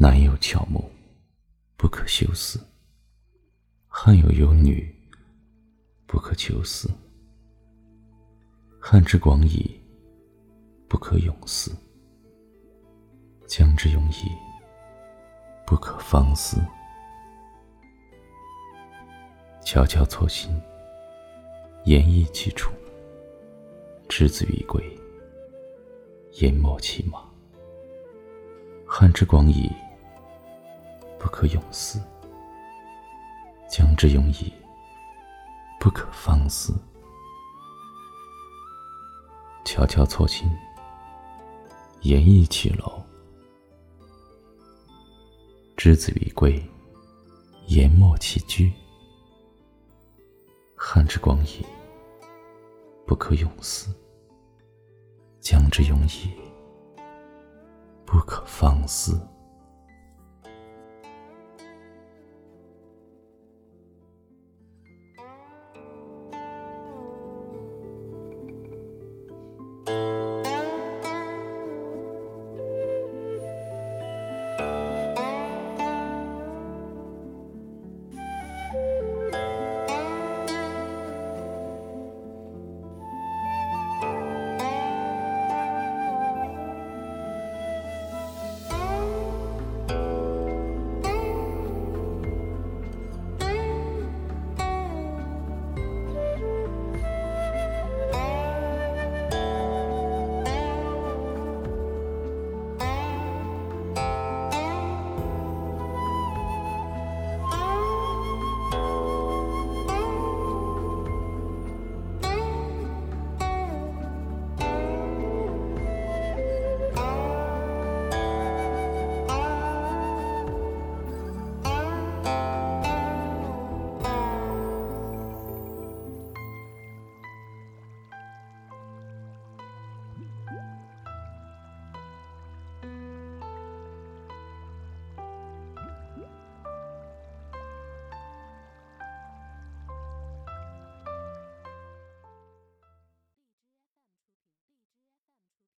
男有乔木，不可休思；汉有幽女，不可求思。汉之广矣，不可泳思；江之永矣，不可方思。悄悄错心，言意其处。之子于归，言莫其马？汉之广矣。不可永思，江之永矣；不可方思。悄悄错亲，言意其楼。之子于归，言莫其居？汉之广矣，不可永思，江之永矣；不可方思。